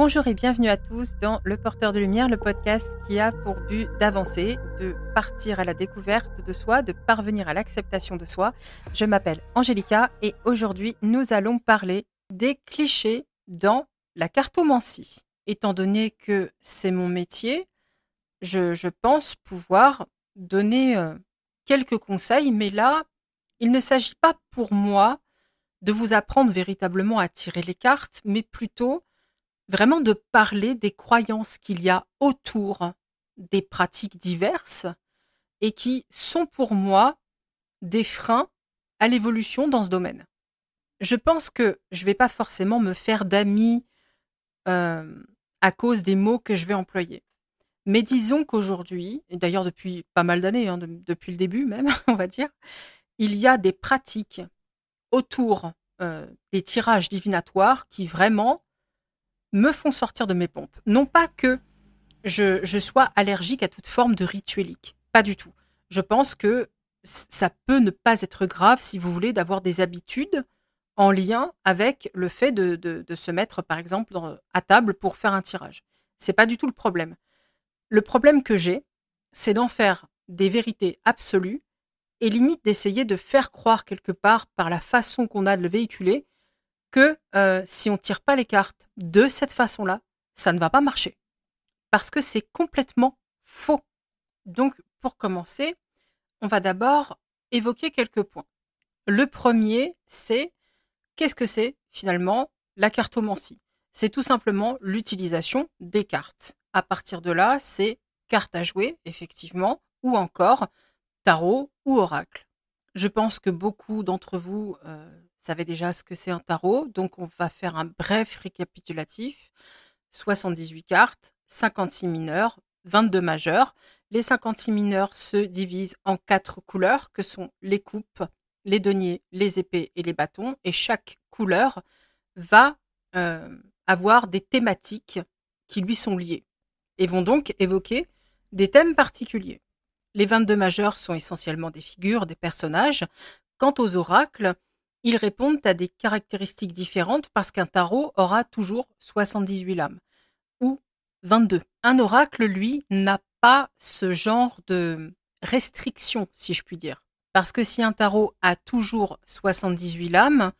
Bonjour et bienvenue à tous dans Le Porteur de Lumière, le podcast qui a pour but d'avancer, de partir à la découverte de soi, de parvenir à l'acceptation de soi. Je m'appelle Angélica et aujourd'hui nous allons parler des clichés dans la cartomancie. Étant donné que c'est mon métier, je, pense pouvoir donner euh, quelques conseils, mais là, il ne s'agit pas pour moi de vous apprendre véritablement à tirer les cartes, mais plutôt vraiment de parler des croyances qu'il y a autour des pratiques diverses et qui sont pour moi des freins à l'évolution dans ce domaine. Je pense que je ne vais pas forcément me faire d'amis euh, à cause des mots que je vais employer. Mais disons qu'aujourd'hui, et d'ailleurs depuis pas mal d'années, hein, depuis le début même, on va dire, il y a des pratiques autour euh, des tirages divinatoires qui vraiment me font sortir de mes pompes. Non pas que je, sois allergique à toute forme de rituelique, pas du tout. Je pense que ça peut ne pas être grave, si vous voulez, d'avoir des habitudes en lien avec le fait de, se mettre, par exemple, à table pour faire un tirage. C'est pas du tout le problème. Le problème que j'ai, c'est d'en faire des vérités absolues et limite d'essayer de faire croire quelque part par la façon qu'on a de le véhiculer que euh, si on tire pas les cartes de cette façon-là, ça ne va pas marcher. Parce que c'est complètement faux. Donc, pour commencer, on va d'abord évoquer quelques points. Le premier, c'est qu'est-ce que c'est finalement la cartomancie? C'est tout simplement l'utilisation des cartes. À partir de là, c'est carte à jouer, effectivement, ou encore tarot ou oracle. Je pense que beaucoup d'entre vous euh, savez déjà ce que c'est un tarot, donc on va faire un bref récapitulatif. 78 cartes, 56 mineurs, 22 majeurs. Les 56 mineurs se divisent en quatre couleurs que sont les coupes, les deniers, les épées et les bâtons. Et chaque couleur va euh, avoir des thématiques qui lui sont liées et vont donc évoquer des thèmes particuliers. Les 22 majeurs sont essentiellement des figures, des personnages. Quant aux oracles, ils répondent à des caractéristiques différentes parce qu'un tarot aura toujours 78 lames ou 22. Un oracle, lui, n'a pas ce genre de restriction, si je puis dire. Parce que si un tarot a toujours 78 lames,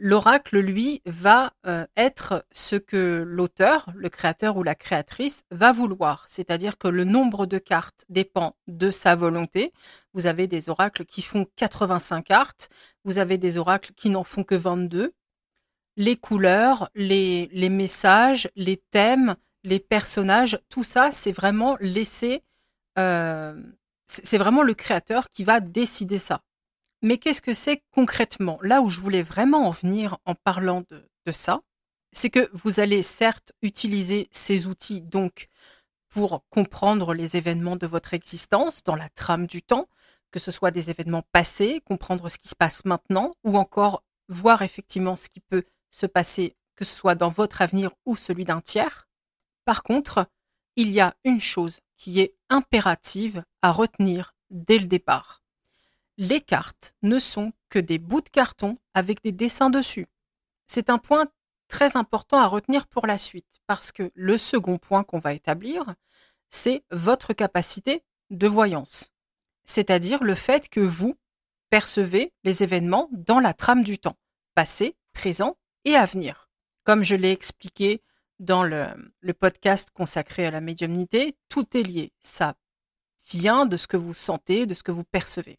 L'oracle, lui, va euh, être ce que l'auteur, le créateur ou la créatrice va vouloir. C'est-à-dire que le nombre de cartes dépend de sa volonté. Vous avez des oracles qui font 85 cartes, vous avez des oracles qui n'en font que 22. Les couleurs, les, messages, les thèmes, les personnages, tout ça, c'est vraiment laissé... Euh, c'est vraiment le créateur qui va décider ça. Mais qu'est-ce que c'est concrètement? Là où je voulais vraiment en venir en parlant de, ça, c'est que vous allez certes utiliser ces outils donc pour comprendre les événements de votre existence dans la trame du temps, que ce soit des événements passés, comprendre ce qui se passe maintenant, ou encore voir effectivement ce qui peut se passer, que ce soit dans votre avenir ou celui d'un tiers. Par contre, il y a une chose qui est impérative à retenir dès le départ les cartes ne sont que des bouts de carton avec des dessins dessus. C'est un point très important à retenir pour la suite, parce que le second point qu'on va établir, c'est votre capacité de voyance, c'est-à-dire le fait que vous percevez les événements dans la trame du temps, passé, présent et à venir. Comme je l'ai expliqué dans le, le, podcast consacré à la médiumnité, tout est lié. Ça vient de ce que vous sentez, de ce que vous percevez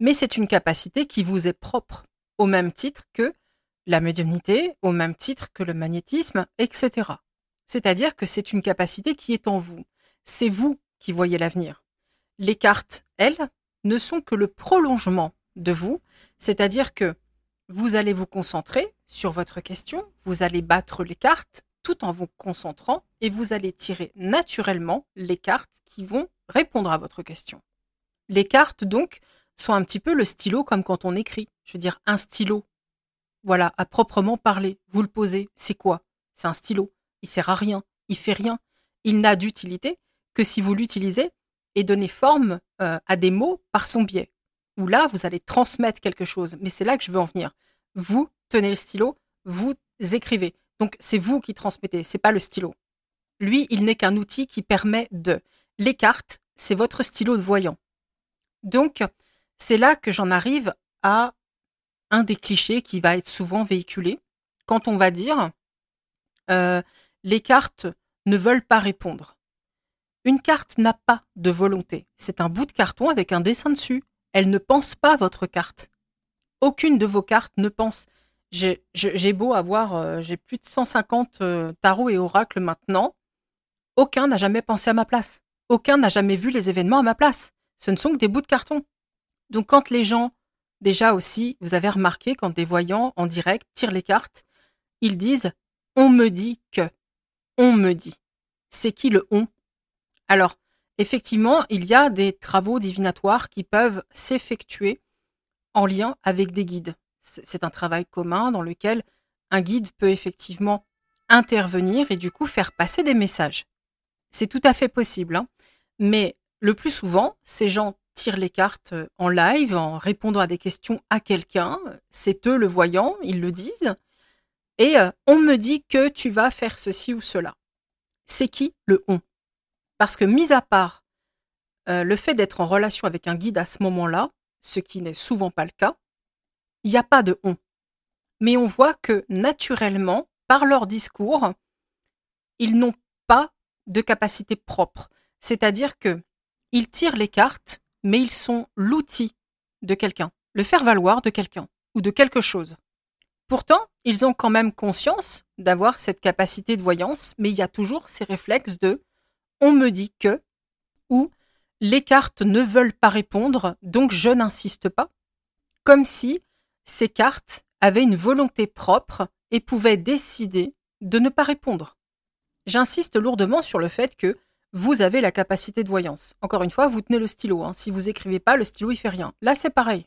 mais c'est une capacité qui vous est propre, au même titre que la médiumnité, au même titre que le magnétisme, etc. C'est-à-dire que c'est une capacité qui est en vous. C'est vous qui voyez l'avenir. Les cartes, elles, ne sont que le prolongement de vous, c'est-à-dire que vous allez vous concentrer sur votre question, vous allez battre les cartes tout en vous concentrant et vous allez tirer naturellement les cartes qui vont répondre à votre question. Les cartes, donc, sont un petit peu le stylo comme quand on écrit. Je veux dire, un stylo. Voilà, à proprement parler. Vous le posez, c'est quoi? C'est un stylo. Il sert à rien. Il fait rien. Il n'a d'utilité que si vous l'utilisez et donnez forme euh, à des mots par son biais. Où là, vous allez transmettre quelque chose. Mais c'est là que je veux en venir. Vous tenez le stylo, vous écrivez. Donc c'est vous qui transmettez, c'est pas le stylo. Lui, il n'est qu'un outil qui permet de. Les cartes, c'est votre stylo de voyant. Donc, c'est là que j'en arrive à un des clichés qui va être souvent véhiculé quand on va dire euh, les cartes ne veulent pas répondre. Une carte n'a pas de volonté. C'est un bout de carton avec un dessin dessus. Elle ne pense pas votre carte. Aucune de vos cartes ne pense. J'ai beau avoir, euh, j'ai plus de 150 euh, tarots et oracles maintenant. Aucun n'a jamais pensé à ma place. Aucun n'a jamais vu les événements à ma place. Ce ne sont que des bouts de carton. Donc quand les gens, déjà aussi, vous avez remarqué quand des voyants en direct tirent les cartes, ils disent on me dit que. On me dit. C'est qui le on? Alors, effectivement, il y a des travaux divinatoires qui peuvent s'effectuer en lien avec des guides. C'est un travail commun dans lequel un guide peut effectivement intervenir et du coup faire passer des messages. C'est tout à fait possible. Hein. Mais le plus souvent, ces gens tirent les cartes en live en répondant à des questions à quelqu'un. C'est eux le voyant, ils le disent. Et euh, on me dit que tu vas faire ceci ou cela. C'est qui le on? Parce que mis à part euh, le fait d'être en relation avec un guide à ce moment-là, ce qui n'est souvent pas le cas, il n'y a pas de on. Mais on voit que naturellement, par leur discours, ils n'ont pas de capacité propre. C'est-à-dire que ils tirent les cartes, mais ils sont l'outil de quelqu'un, le faire-valoir de quelqu'un ou de quelque chose. Pourtant, ils ont quand même conscience d'avoir cette capacité de voyance, mais il y a toujours ces réflexes de on me dit que ou les cartes ne veulent pas répondre, donc je n'insiste pas, comme si ces cartes avaient une volonté propre et pouvaient décider de ne pas répondre. J'insiste lourdement sur le fait que vous avez la capacité de voyance. Encore une fois, vous tenez le stylo. Hein. Si vous écrivez pas, le stylo il fait rien. Là, c'est pareil.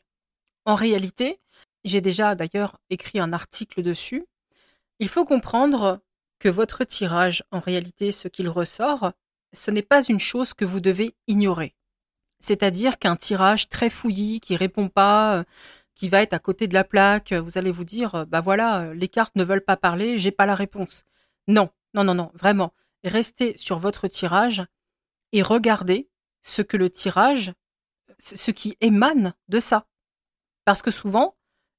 En réalité, j'ai déjà d'ailleurs écrit un article dessus. Il faut comprendre que votre tirage, en réalité, ce qu'il ressort, ce n'est pas une chose que vous devez ignorer. C'est-à-dire qu'un tirage très fouillis, qui répond pas, euh, qui va être à côté de la plaque, vous allez vous dire, bah voilà, les cartes ne veulent pas parler, j'ai pas la réponse. Non, non, non, non, vraiment. Restez sur votre tirage et regardez ce que le tirage, ce qui émane de ça. Parce que souvent,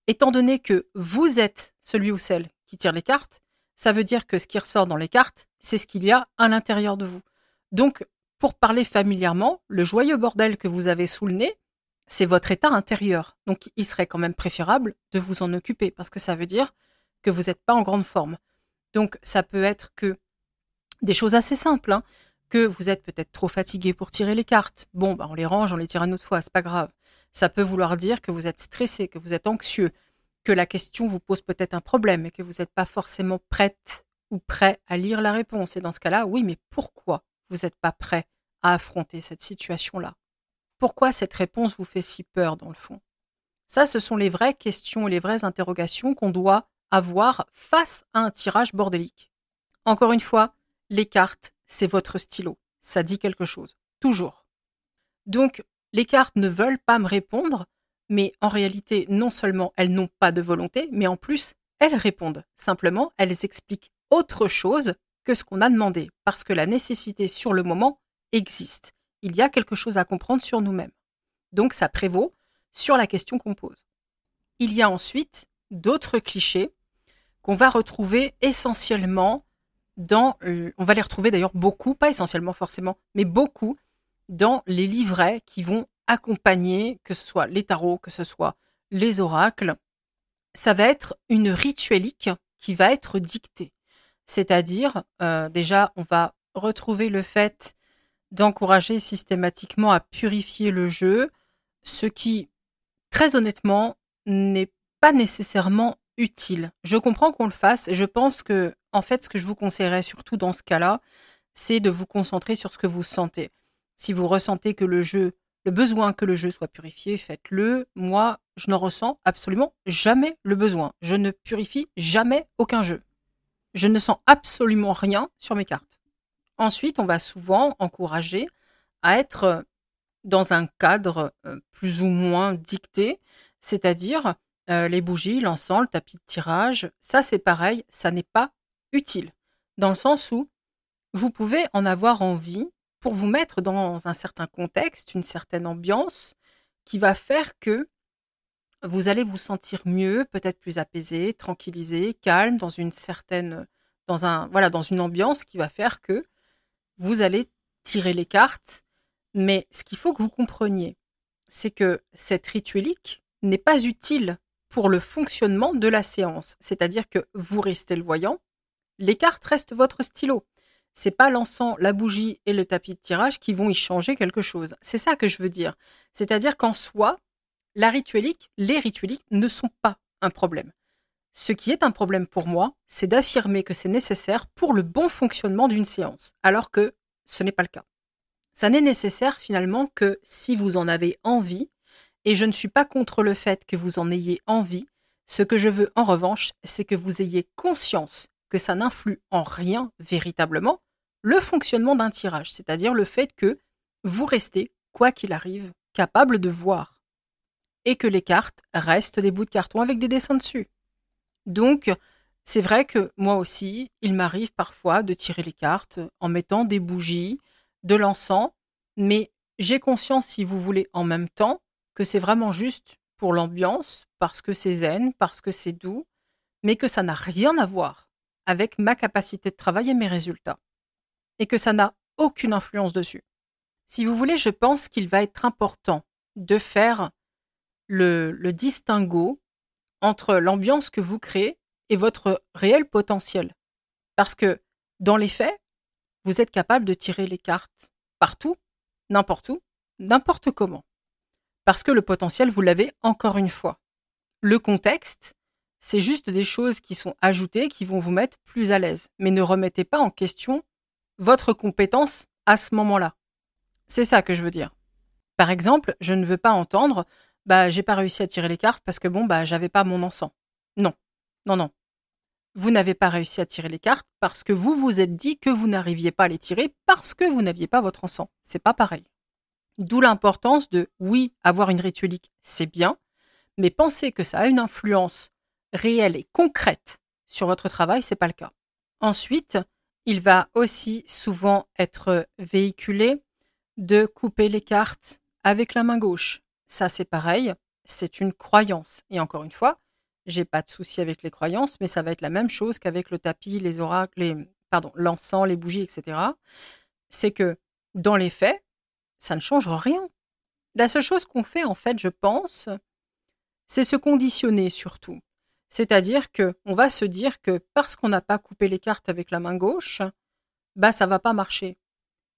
étant donné que vous êtes celui ou celle qui tire les cartes, ça veut dire que ce qui ressort dans les cartes, c'est ce qu'il y a à l'intérieur de vous. Donc, pour parler familièrement, le joyeux bordel que vous avez sous le nez, c'est votre état intérieur. Donc, il serait quand même préférable de vous en occuper parce que ça veut dire que vous n'êtes pas en grande forme. Donc, ça peut être que des choses assez simples, hein, que vous êtes peut-être trop fatigué pour tirer les cartes. Bon, bah, on les range, on les tire une autre fois, c'est pas grave. Ça peut vouloir dire que vous êtes stressé, que vous êtes anxieux, que la question vous pose peut-être un problème et que vous n'êtes pas forcément prête ou prêt à lire la réponse. Et dans ce cas-là, oui, mais pourquoi vous n'êtes pas prêt à affronter cette situation-là? Pourquoi cette réponse vous fait si peur dans le fond? Ça, ce sont les vraies questions et les vraies interrogations qu'on doit avoir face à un tirage bordélique. Encore une fois, les cartes, c'est votre stylo. Ça dit quelque chose. Toujours. Donc, les cartes ne veulent pas me répondre, mais en réalité, non seulement elles n'ont pas de volonté, mais en plus, elles répondent. Simplement, elles expliquent autre chose que ce qu'on a demandé, parce que la nécessité sur le moment existe. Il y a quelque chose à comprendre sur nous-mêmes. Donc ça prévaut sur la question qu'on pose. Il y a ensuite d'autres clichés qu'on va retrouver essentiellement euh, on va les retrouver d'ailleurs beaucoup, pas essentiellement forcément, mais beaucoup dans les livrets qui vont accompagner, que ce soit les tarots, que ce soit les oracles. Ça va être une rituelique qui va être dictée. C'est-à-dire, euh, déjà, on va retrouver le fait d'encourager systématiquement à purifier le jeu, ce qui, très honnêtement, n'est pas nécessairement utile. Je comprends qu'on le fasse je pense que, en fait, ce que je vous conseillerais surtout dans ce cas-là, c'est de vous concentrer sur ce que vous sentez. Si vous ressentez que le jeu, le besoin que le jeu soit purifié, faites-le. Moi, je n'en ressens absolument jamais le besoin. Je ne purifie jamais aucun jeu. Je ne sens absolument rien sur mes cartes. Ensuite, on va souvent encourager à être dans un cadre euh, plus ou moins dicté, c'est-à-dire euh, les bougies, l'encens, le tapis de tirage, ça c'est pareil, ça n'est pas utile, dans le sens où vous pouvez en avoir envie pour vous mettre dans un certain contexte, une certaine ambiance, qui va faire que vous allez vous sentir mieux, peut-être plus apaisé, tranquillisé, calme, dans une certaine, dans un, voilà, dans une ambiance qui va faire que vous allez tirer les cartes. Mais ce qu'il faut que vous compreniez, c'est que cette rituelique n'est pas utile pour le fonctionnement de la séance. C'est-à-dire que vous restez le voyant, les cartes restent votre stylo. C'est pas l'encens, la bougie et le tapis de tirage qui vont y changer quelque chose. C'est ça que je veux dire. C'est-à-dire qu'en soi, la rituelique, les ritueliques ne sont pas un problème. Ce qui est un problème pour moi, c'est d'affirmer que c'est nécessaire pour le bon fonctionnement d'une séance, alors que ce n'est pas le cas. Ça n'est nécessaire finalement que si vous en avez envie, et je ne suis pas contre le fait que vous en ayez envie, ce que je veux en revanche, c'est que vous ayez conscience que ça n'influe en rien véritablement le fonctionnement d'un tirage, c'est-à-dire le fait que vous restez, quoi qu'il arrive, capable de voir. Et que les cartes restent des bouts de carton avec des dessins dessus. Donc, c'est vrai que moi aussi, il m'arrive parfois de tirer les cartes en mettant des bougies, de l'encens, mais j'ai conscience, si vous voulez, en même temps, que c'est vraiment juste pour l'ambiance, parce que c'est zen, parce que c'est doux, mais que ça n'a rien à voir avec ma capacité de travail et mes résultats, et que ça n'a aucune influence dessus. Si vous voulez, je pense qu'il va être important de faire le, le distinguo entre l'ambiance que vous créez et votre réel potentiel. Parce que dans les faits, vous êtes capable de tirer les cartes partout, n'importe où, n'importe comment. Parce que le potentiel, vous l'avez encore une fois. Le contexte, c'est juste des choses qui sont ajoutées, qui vont vous mettre plus à l'aise. Mais ne remettez pas en question votre compétence à ce moment-là. C'est ça que je veux dire. Par exemple, je ne veux pas entendre bah j'ai pas réussi à tirer les cartes parce que bon bah j'avais pas mon encens. Non, non, non. Vous n'avez pas réussi à tirer les cartes parce que vous vous êtes dit que vous n'arriviez pas à les tirer parce que vous n'aviez pas votre encens. C'est pas pareil. D'où l'importance de oui, avoir une rituelique, c'est bien, mais penser que ça a une influence réelle et concrète sur votre travail, c'est pas le cas. Ensuite, il va aussi souvent être véhiculé de couper les cartes avec la main gauche. Ça, c'est pareil, c'est une croyance. Et encore une fois, j'ai pas de souci avec les croyances, mais ça va être la même chose qu'avec le tapis, les oracles, les, pardon, l'encens, les bougies, etc. C'est que dans les faits, ça ne change rien. La seule chose qu'on fait, en fait, je pense, c'est se conditionner surtout. C'est-à-dire que on va se dire que parce qu'on n'a pas coupé les cartes avec la main gauche, bah ça va pas marcher.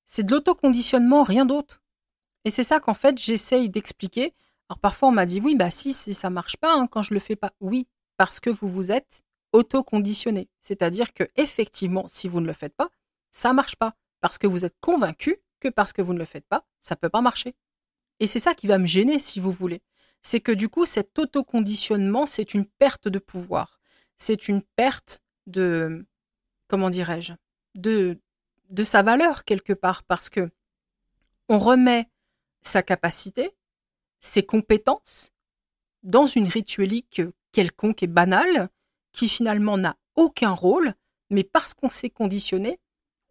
C'est de l'autoconditionnement, rien d'autre. Et c'est ça qu'en fait, j'essaye d'expliquer. Alors parfois, on m'a dit oui, bah si, si ça marche pas hein, quand je le fais pas. Oui, parce que vous vous êtes auto-conditionné. C'est-à-dire que effectivement, si vous ne le faites pas, ça marche pas. Parce que vous êtes convaincu parce que vous ne le faites pas, ça peut pas marcher. Et c'est ça qui va me gêner, si vous voulez. C'est que du coup, cet autoconditionnement, c'est une perte de pouvoir. C'est une perte de, comment dirais-je, de, de sa valeur quelque part. Parce que on remet sa capacité, ses compétences, dans une rituelique quelconque et banale, qui finalement n'a aucun rôle, mais parce qu'on s'est conditionné,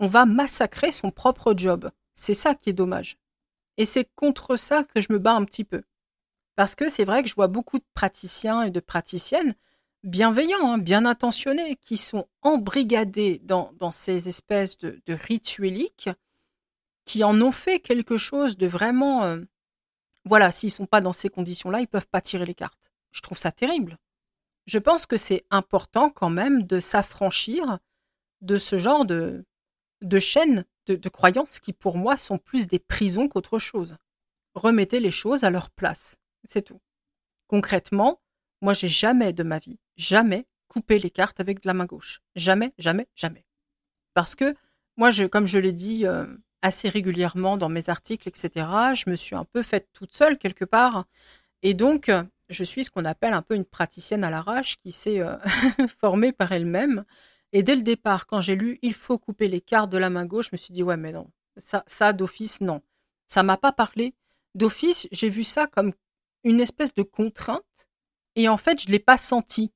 on va massacrer son propre job. C'est ça qui est dommage. Et c'est contre ça que je me bats un petit peu. Parce que c'est vrai que je vois beaucoup de praticiens et de praticiennes bienveillants, hein, bien intentionnés, qui sont embrigadés dans, ces espèces de, de qui en ont fait quelque chose de vraiment. Euh, voilà, s'ils sont pas dans ces conditions-là, ils peuvent pas tirer les cartes. Je trouve ça terrible. Je pense que c'est important quand même de s'affranchir de ce genre de, de chaînes de, croyances qui, pour moi, sont plus des prisons qu'autre chose. Remettez les choses à leur place. C'est tout. Concrètement, moi, j'ai jamais de ma vie, jamais coupé les cartes avec de la main gauche. Jamais, jamais, jamais. Parce que moi, je, comme je l'ai dit euh, assez régulièrement dans mes articles, etc. Je me suis un peu faite toute seule quelque part. Et donc, je suis ce qu'on appelle un peu une praticienne à l'arrache qui s'est euh, formée par elle-même. Et dès le départ, quand j'ai lu Il faut couper les cartes de la main gauche, je me suis dit Ouais, mais non, ça, d'office, non. Ça m'a pas parlé. D'office, j'ai vu ça comme une espèce de contrainte. Et en fait, je ne l'ai pas senti.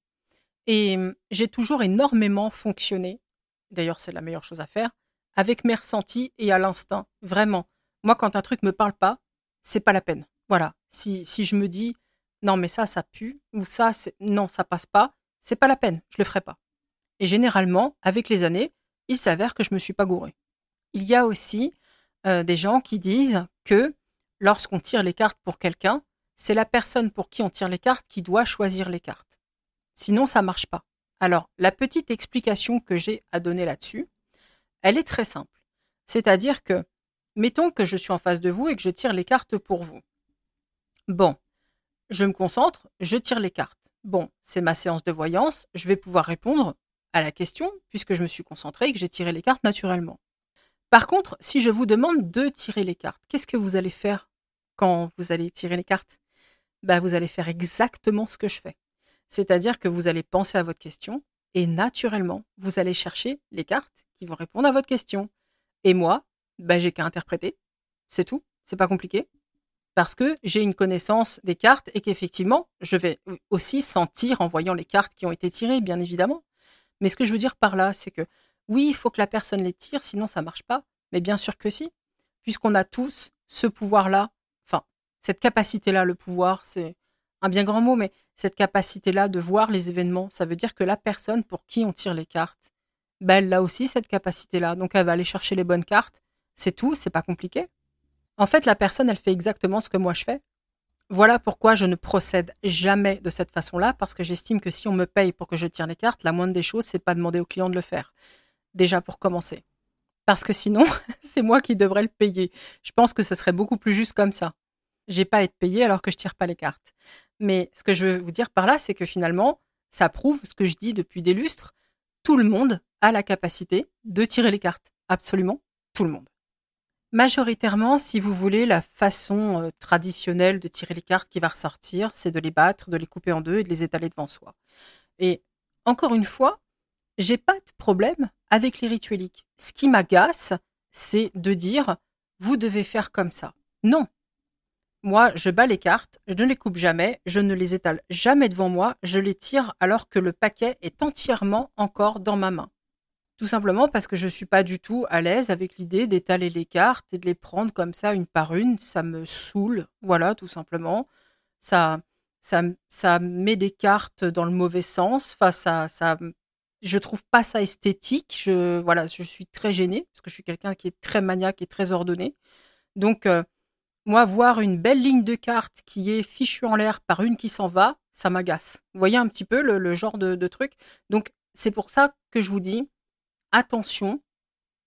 Et hum, j'ai toujours énormément fonctionné d'ailleurs c'est la meilleure chose à faire, avec mes ressentis et à l'instinct. Vraiment. Moi, quand un truc me parle pas, c'est pas la peine. Voilà. Si, si je me dis, non, mais ça, ça pue, ou ça, non, ça passe pas, c'est pas la peine, je le ferai pas. Et généralement, avec les années, il s'avère que je me suis pas gouré. Il y a aussi euh, des gens qui disent que lorsqu'on tire les cartes pour quelqu'un, c'est la personne pour qui on tire les cartes qui doit choisir les cartes. Sinon, ça marche pas. Alors, la petite explication que j'ai à donner là-dessus, elle est très simple. C'est-à-dire que, mettons que je suis en face de vous et que je tire les cartes pour vous. Bon, je me concentre, je tire les cartes. Bon, c'est ma séance de voyance, je vais pouvoir répondre à la question puisque je me suis concentré et que j'ai tiré les cartes naturellement. Par contre, si je vous demande de tirer les cartes, qu'est-ce que vous allez faire quand vous allez tirer les cartes? Bah, Vous allez faire exactement ce que je fais. C'est-à-dire que vous allez penser à votre question et naturellement, vous allez chercher les cartes qui vont répondre à votre question. Et moi, bah, j'ai qu'à interpréter. C'est tout. C'est pas compliqué. Parce que j'ai une connaissance des cartes et qu'effectivement, je vais aussi sentir en voyant les cartes qui ont été tirées, bien évidemment. Mais ce que je veux dire par là, c'est que oui, il faut que la personne les tire, sinon ça marche pas. Mais bien sûr que si, puisqu'on a tous ce pouvoir-là, enfin, cette capacité-là, le pouvoir, c'est un bien grand mot, mais cette capacité-là de voir les événements, ça veut dire que la personne pour qui on tire les cartes, ben, elle a aussi cette capacité-là. Donc elle va aller chercher les bonnes cartes. C'est tout, c'est pas compliqué. En fait, la personne, elle fait exactement ce que moi je fais. Voilà pourquoi je ne procède jamais de cette façon-là, parce que j'estime que si on me paye pour que je tire les cartes, la moindre des choses, c'est pas demander au client de le faire. Déjà pour commencer. Parce que sinon, c'est moi qui devrais le payer. Je pense que ce serait beaucoup plus juste comme ça. J'ai pas à être payé alors que je tire pas les cartes. Mais ce que je veux vous dire par là, c'est que finalement, ça prouve ce que je dis depuis des lustres. Tout le monde a la capacité de tirer les cartes. Absolument tout le monde. Majoritairement, si vous voulez, la façon euh, traditionnelle de tirer les cartes qui va ressortir, c'est de les battre, de les couper en deux et de les étaler devant soi. Et encore une fois, j'ai pas de problème avec les ritueliques. Ce qui m'agace, c'est de dire vous devez faire comme ça. Non, moi, je bats les cartes, je ne les coupe jamais, je ne les étale jamais devant moi, je les tire alors que le paquet est entièrement encore dans ma main. Tout simplement parce que je ne suis pas du tout à l'aise avec l'idée d'étaler les cartes et de les prendre comme ça une par une, ça me saoule, voilà, tout simplement. Ça, ça, ça met des cartes dans le mauvais sens, enfin, ça, ça, je trouve pas ça esthétique, je, voilà, je suis très gênée parce que je suis quelqu'un qui est très maniaque et très ordonné. Donc, euh, moi, voir une belle ligne de carte qui est fichue en l'air par une qui s'en va, ça m'agace. Vous voyez un petit peu le, genre de, truc? Donc, c'est pour ça que je vous dis, attention,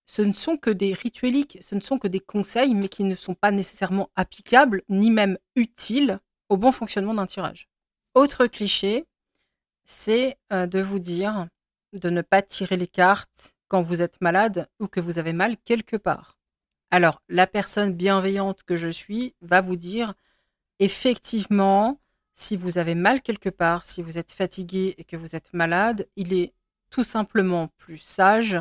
ce ne sont que des ritueliques, ce ne sont que des conseils, mais qui ne sont pas nécessairement applicables, ni même utiles au bon fonctionnement d'un tirage. Autre cliché, c'est euh, de vous dire de ne pas tirer les cartes quand vous êtes malade ou que vous avez mal quelque part. Alors, la personne bienveillante que je suis va vous dire, effectivement, si vous avez mal quelque part, si vous êtes fatigué et que vous êtes malade, il est tout simplement plus sage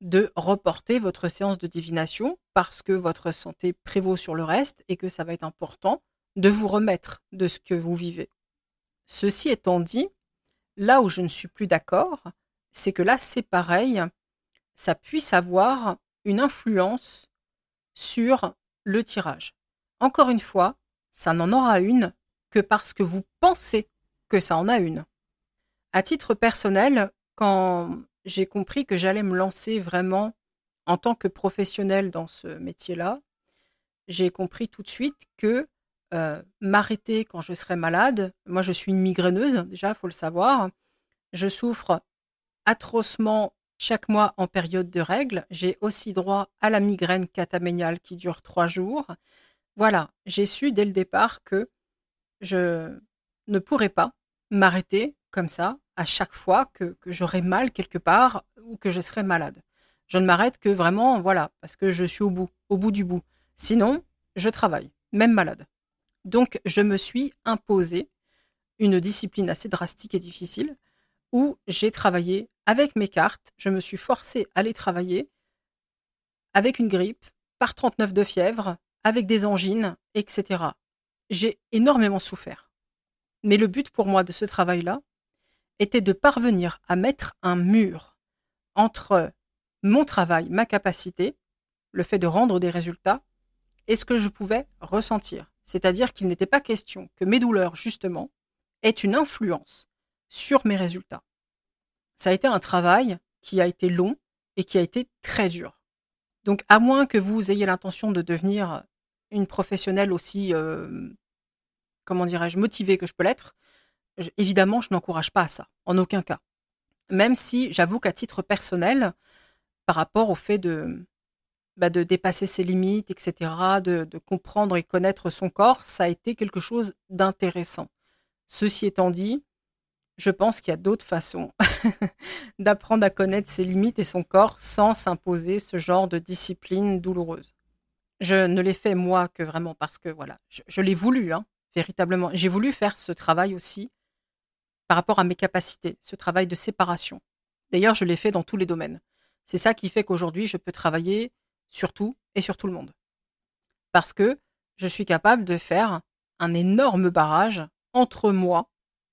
de reporter votre séance de divination parce que votre santé prévaut sur le reste et que ça va être important de vous remettre de ce que vous vivez. Ceci étant dit, là où je ne suis plus d'accord, c'est que là, c'est pareil, ça puisse avoir une influence sur le tirage. Encore une fois, ça n'en aura une que parce que vous pensez que ça en a une. À titre personnel, quand j'ai compris que j'allais me lancer vraiment en tant que professionnel dans ce métier-là, j'ai compris tout de suite que euh, m'arrêter quand je serai malade, moi je suis une migraineuse, déjà, il faut le savoir, je souffre atrocement chaque mois en période de règles, j'ai aussi droit à la migraine cataméniale qui dure trois jours. Voilà, j'ai su dès le départ que je ne pourrais pas m'arrêter comme ça à chaque fois que, que j'aurais mal quelque part ou que je serais malade. Je ne m'arrête que vraiment, voilà, parce que je suis au bout, au bout du bout. Sinon, je travaille, même malade. Donc, je me suis imposé une discipline assez drastique et difficile où j'ai travaillé avec mes cartes. Je me suis forcé à aller travailler avec une grippe, par 39 de fièvre, avec des angines, etc. J'ai énormément souffert. Mais le but pour moi de ce travail-là était de parvenir à mettre un mur entre mon travail, ma capacité, le fait de rendre des résultats, et ce que je pouvais ressentir. C'est-à-dire qu'il n'était pas question que mes douleurs, justement, aient une influence sur mes résultats. Ça a été un travail qui a été long et qui a été très dur. Donc, à moins que vous ayez l'intention de devenir une professionnelle aussi, euh, comment dirais-je, motivée que je peux l'être, évidemment, je n'encourage pas à ça, en aucun cas. Même si j'avoue qu'à titre personnel, par rapport au fait de, bah, dépasser ses limites, etc., de, de, comprendre et connaître son corps, ça a été quelque chose d'intéressant. Ceci étant dit, je pense qu'il y a d'autres façons d'apprendre à connaître ses limites et son corps sans s'imposer ce genre de discipline douloureuse. Je ne l'ai fait moi que vraiment parce que voilà, je, l'ai voulu, hein, véritablement. J'ai voulu faire ce travail aussi par rapport à mes capacités, ce travail de séparation. D'ailleurs, je l'ai fait dans tous les domaines. C'est ça qui fait qu'aujourd'hui, je peux travailler sur tout et sur tout le monde. Parce que je suis capable de faire un énorme barrage entre moi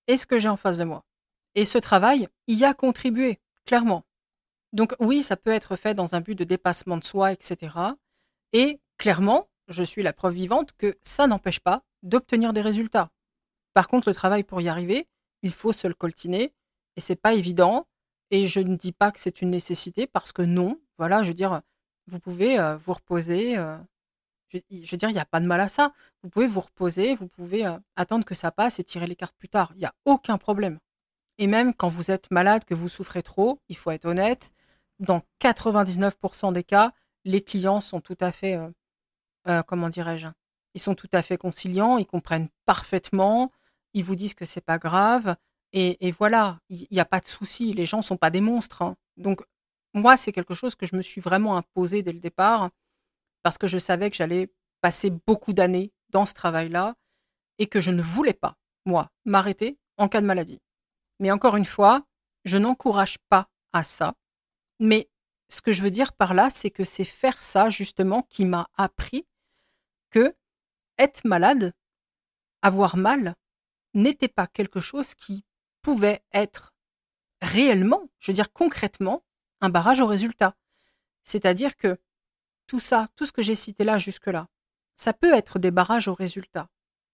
et ce que j'ai en face de moi. Et ce travail y a contribué, clairement. Donc oui, ça peut être fait dans un but de dépassement de soi, etc. Et clairement, je suis la preuve vivante que ça n'empêche pas d'obtenir des résultats. Par contre, le travail pour y arriver, il faut se le coltiner et c'est pas évident. Et je ne dis pas que c'est une nécessité parce que non, voilà, je veux dire, vous pouvez euh, vous reposer. Euh, je, veux dire, il n'y a pas de mal à ça. Vous pouvez vous reposer, vous pouvez euh, attendre que ça passe et tirer les cartes plus tard. Il n'y a aucun problème. Et même quand vous êtes malade, que vous souffrez trop, il faut être honnête, dans 99% des cas, les clients sont tout à fait, comment dirais-je, ils sont tout à fait conciliants, ils comprennent parfaitement, ils vous disent que c'est pas grave, et, voilà, il n'y a pas de souci, les gens sont pas des monstres. Hein. Donc moi, c'est quelque chose que je me suis vraiment imposé dès le départ, parce que je savais que j'allais passer beaucoup d'années dans ce travail-là, et que je ne voulais pas, moi, m'arrêter en cas de maladie. Mais encore une fois, je n'encourage pas à ça. Mais ce que je veux dire par là, c'est que c'est faire ça justement qui m'a appris que être malade, avoir mal, n'était pas quelque chose qui pouvait être réellement, je veux dire concrètement, un barrage au résultat. C'est-à-dire que tout ça, tout ce que j'ai cité là jusque-là, ça peut être des barrages au résultat.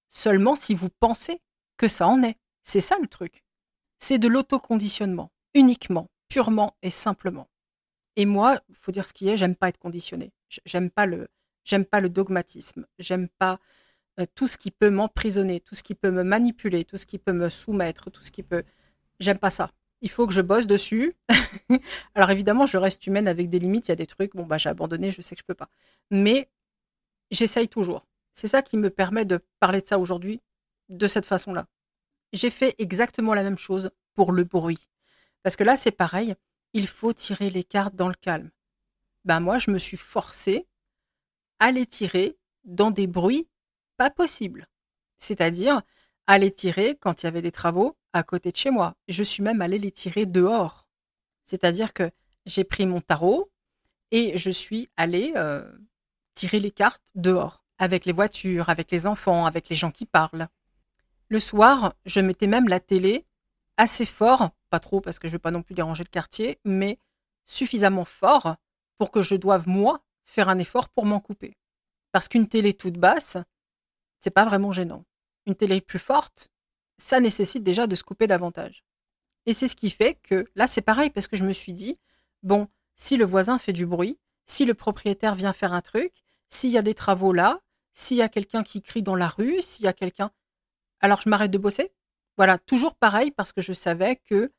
Seulement si vous pensez que ça en est. C'est ça le truc. C'est de l'autoconditionnement, uniquement, purement et simplement. Et moi, faut dire ce qui est, j'aime pas être conditionné. J'aime pas le, j'aime pas le dogmatisme. J'aime pas euh, tout ce qui peut m'emprisonner, tout ce qui peut me manipuler, tout ce qui peut me soumettre, tout ce qui peut. J'aime pas ça il faut que je bosse dessus. Alors évidemment, je reste humaine avec des limites, il y a des trucs, bon bah j'ai abandonné, je sais que je peux pas. Mais j'essaye toujours. C'est ça qui me permet de parler de ça aujourd'hui de cette façon-là. J'ai fait exactement la même chose pour le bruit. Parce que là, c'est pareil, il faut tirer les cartes dans le calme. Ben moi, je me suis forcée à les tirer dans des bruits pas possibles. C'est-à-dire les tirer quand il y avait des travaux à côté de chez moi. Je suis même allée les tirer dehors. C'est-à-dire que j'ai pris mon tarot et je suis allée euh, tirer les cartes dehors, avec les voitures, avec les enfants, avec les gens qui parlent. Le soir, je mettais même la télé assez fort, pas trop parce que je ne veux pas non plus déranger le quartier, mais suffisamment fort pour que je doive, moi, faire un effort pour m'en couper. Parce qu'une télé toute basse, c'est pas vraiment gênant. Une télé plus forte, ça nécessite déjà de se couper davantage. Et c'est ce qui fait que là, c'est pareil parce que je me suis dit, bon, si le voisin fait du bruit, si le propriétaire vient faire un truc, s'il y a des travaux là, s'il y a quelqu'un qui crie dans la rue, s'il y a quelqu'un... Alors je m'arrête de bosser. Voilà, toujours pareil parce que je savais que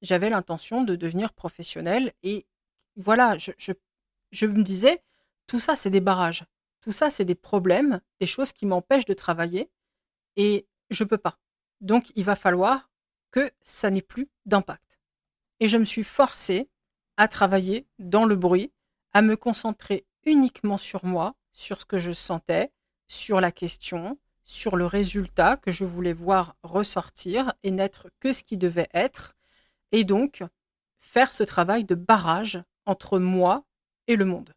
j'avais l'intention de devenir professionnelle et voilà, je me disais, tout ça c'est des barrages, tout ça c'est des problèmes, des choses qui m'empêchent de travailler et je peux pas. Donc, il va falloir que ça n'ait plus d'impact. Et je me suis forcée à travailler dans le bruit, à me concentrer uniquement sur moi, sur ce que je sentais, sur la question, sur le résultat que je voulais voir ressortir et n'être que ce qui devait être, et donc faire ce travail de barrage entre moi et le monde.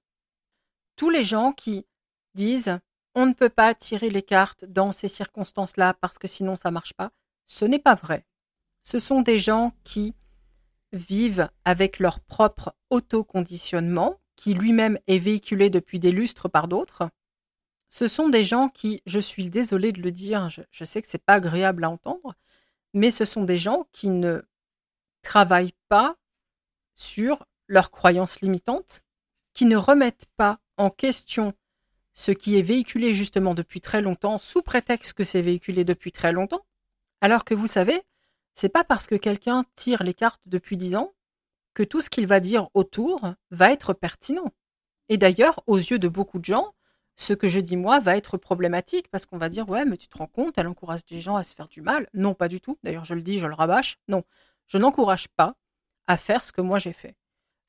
Tous les gens qui disent on ne peut pas tirer les cartes dans ces circonstances-là parce que sinon ça marche pas. Ce n'est pas vrai. Ce sont des gens qui vivent avec leur propre autoconditionnement, qui lui-même est véhiculé depuis des lustres par d'autres. Ce sont des gens qui, je suis désolée de le dire, je, je sais que c'est pas agréable à entendre, mais ce sont des gens qui ne travaillent pas sur leurs croyances limitantes, qui ne remettent pas en question ce qui est véhiculé justement depuis très longtemps, sous prétexte que c'est véhiculé depuis très longtemps, alors que vous savez, c'est pas parce que quelqu'un tire les cartes depuis dix ans que tout ce qu'il va dire autour va être pertinent. Et d'ailleurs, aux yeux de beaucoup de gens, ce que je dis moi va être problématique parce qu'on va dire ouais mais tu te rends compte, elle encourage des gens à se faire du mal. Non, pas du tout. D'ailleurs, je le dis, je le rabâche. Non, je n'encourage pas à faire ce que moi j'ai fait.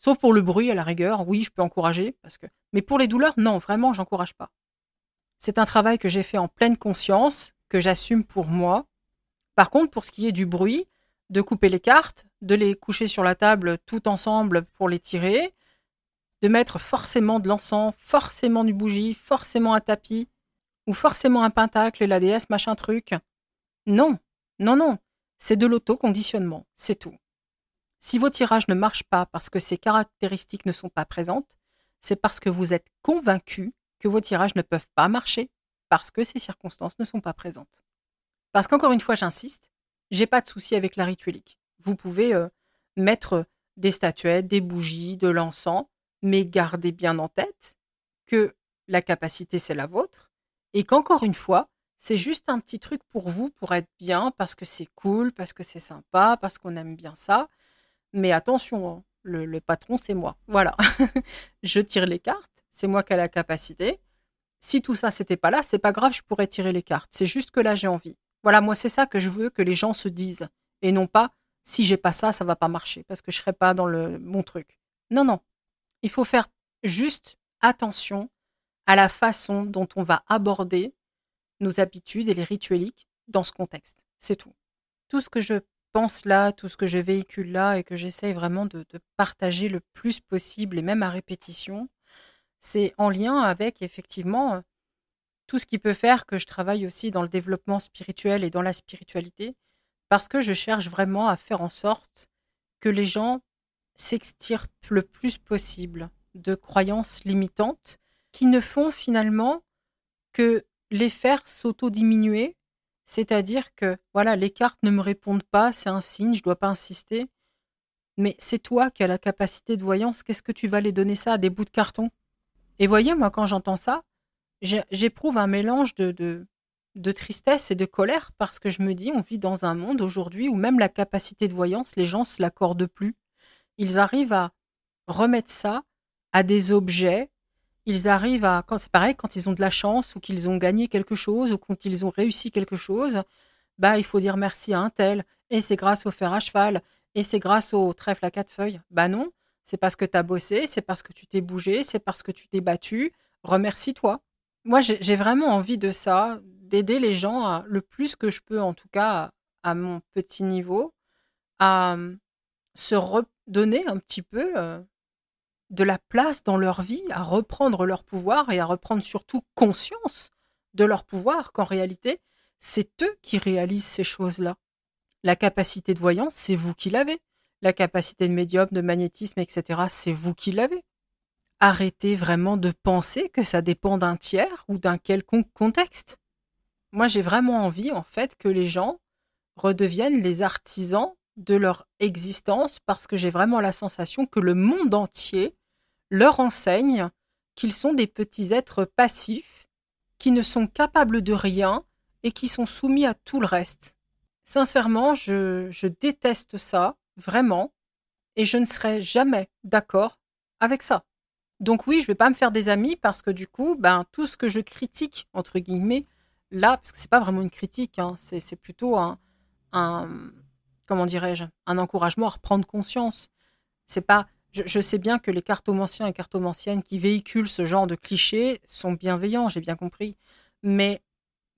Sauf pour le bruit à la rigueur, oui, je peux encourager parce que mais pour les douleurs, non, vraiment, j'encourage pas. C'est un travail que j'ai fait en pleine conscience, que j'assume pour moi. Par contre, pour ce qui est du bruit, de couper les cartes, de les coucher sur la table tout ensemble pour les tirer, de mettre forcément de l'encens, forcément du bougie, forcément un tapis, ou forcément un pentacle et la déesse machin truc. Non, non, non, c'est de l'autoconditionnement, c'est tout. Si vos tirages ne marchent pas parce que ces caractéristiques ne sont pas présentes, c'est parce que vous êtes convaincu que vos tirages ne peuvent pas marcher parce que ces circonstances ne sont pas présentes. Parce qu'encore une fois, j'insiste, j'ai pas de souci avec la rituelique. Vous pouvez euh, mettre des statuettes, des bougies, de l'encens, mais gardez bien en tête que la capacité, c'est la vôtre, et qu'encore une fois, c'est juste un petit truc pour vous, pour être bien, parce que c'est cool, parce que c'est sympa, parce qu'on aime bien ça. Mais attention, hein, le, patron, c'est moi. Voilà. je tire les cartes, c'est moi qui ai la capacité. Si tout ça, c'était pas là, c'est pas grave, je pourrais tirer les cartes. C'est juste que là, j'ai envie. Voilà, moi, c'est ça que je veux que les gens se disent. Et non pas, si j'ai pas ça, ça va pas marcher, parce que je serai pas dans le bon truc. Non, non, il faut faire juste attention à la façon dont on va aborder nos habitudes et les ritueliques dans ce contexte. C'est tout. Tout ce que je pense là, tout ce que je véhicule là et que j'essaye vraiment de, partager le plus possible et même à répétition, c'est en lien avec effectivement tout ce qui peut faire que je travaille aussi dans le développement spirituel et dans la spiritualité, parce que je cherche vraiment à faire en sorte que les gens s'extirpe le plus possible de croyances limitantes qui ne font finalement que les faire s'auto-diminuer, c'est-à-dire que voilà, les cartes ne me répondent pas, c'est un signe, je ne dois pas insister. Mais c'est toi qui as la capacité de voyance, qu'est-ce que tu vas les donner ça à des bouts de carton? Et voyez, moi quand j'entends ça, j'éprouve un mélange de, de, tristesse et de colère parce que je me dis, on vit dans un monde aujourd'hui où même la capacité de voyance, les gens se l'accordent plus ils arrivent à remettre ça à des objets. Ils arrivent à, quand c'est pareil, quand ils ont de la chance ou qu'ils ont gagné quelque chose ou quand ils ont réussi quelque chose, bah il faut dire merci à un tel. Et c'est grâce au fer à cheval. Et c'est grâce au trèfle à quatre feuilles. Bah non, c'est parce que tu as bossé, c'est parce que tu t'es bougé, c'est parce que tu t'es battu. Remercie-toi. Moi, j'ai vraiment envie de ça, d'aider les gens le plus que je peux, en tout cas à mon petit niveau, à se redonner un petit peu euh, de la place dans leur vie, à reprendre leur pouvoir et à reprendre surtout conscience de leur pouvoir, qu'en réalité, c'est eux qui réalisent ces choses-là. La capacité de voyance, c'est vous qui l'avez. La capacité de médium, de magnétisme, etc., c'est vous qui l'avez. Arrêtez vraiment de penser que ça dépend d'un tiers ou d'un quelconque contexte. Moi, j'ai vraiment envie, en fait, que les gens redeviennent les artisans de leur existence parce que j'ai vraiment la sensation que le monde entier leur enseigne qu'ils sont des petits êtres passifs qui ne sont capables de rien et qui sont soumis à tout le reste. Sincèrement, je, déteste ça, vraiment, et je ne serai jamais d'accord avec ça. Donc oui, je vais pas me faire des amis parce que du coup, ben, tout ce que je critique, entre guillemets, là, parce que c'est pas vraiment une critique, hein, c'est plutôt un, comment dirais-je, un encouragement à reprendre conscience. C'est pas, je, sais bien que les cartomanciens et cartomanciennes qui véhiculent ce genre de clichés sont bienveillants, j'ai bien compris, mais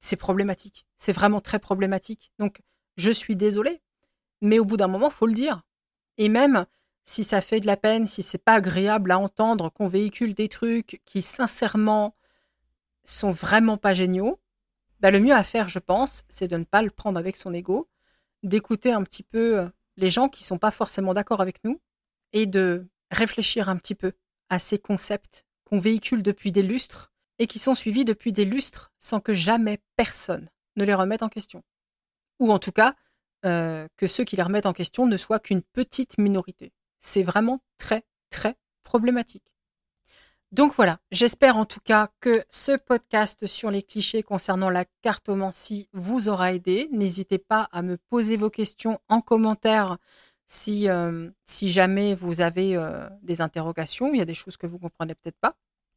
c'est problématique. C'est vraiment très problématique. Donc, je suis désolée, mais au bout d'un moment, faut le dire. Et même si ça fait de la peine, si c'est pas agréable à entendre qu'on véhicule des trucs qui sincèrement sont vraiment pas géniaux, bah le mieux à faire, je pense, c'est de ne pas le prendre avec son ego d'écouter un petit peu euh, les gens qui sont pas forcément d'accord avec nous et de réfléchir un petit peu à ces concepts qu'on véhicule depuis des lustres et qui sont suivis depuis des lustres sans que jamais personne ne les remette en question. Ou en tout cas, euh, que ceux qui les remettent en question ne soient qu'une petite minorité. C'est vraiment très, très problématique. Donc voilà, j'espère en tout cas que ce podcast sur les clichés concernant la cartomancie vous aura aidé. N'hésitez pas à me poser vos questions en commentaire si, jamais vous avez des interrogations, il y a des choses que vous comprenez peut-être pas,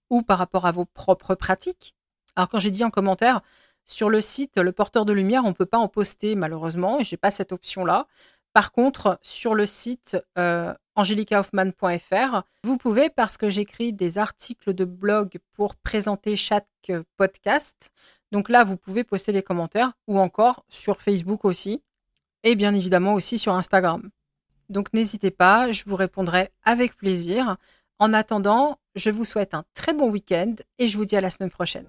ou par rapport à vos propres pratiques. Alors quand j'ai dit en commentaire, sur le site Le Porteur de Lumière, on ne peut pas en poster malheureusement, et j'ai pas cette option-là. Par contre, sur le site euh, angelicahoffman.fr, vous pouvez, parce que j'écris des articles de blog pour présenter chaque podcast, donc là, vous pouvez poster des commentaires, ou encore sur Facebook aussi, et bien évidemment aussi sur Instagram. Donc n'hésitez pas, je vous répondrai avec plaisir. En attendant, je vous souhaite un très bon week-end et je vous dis à la semaine prochaine.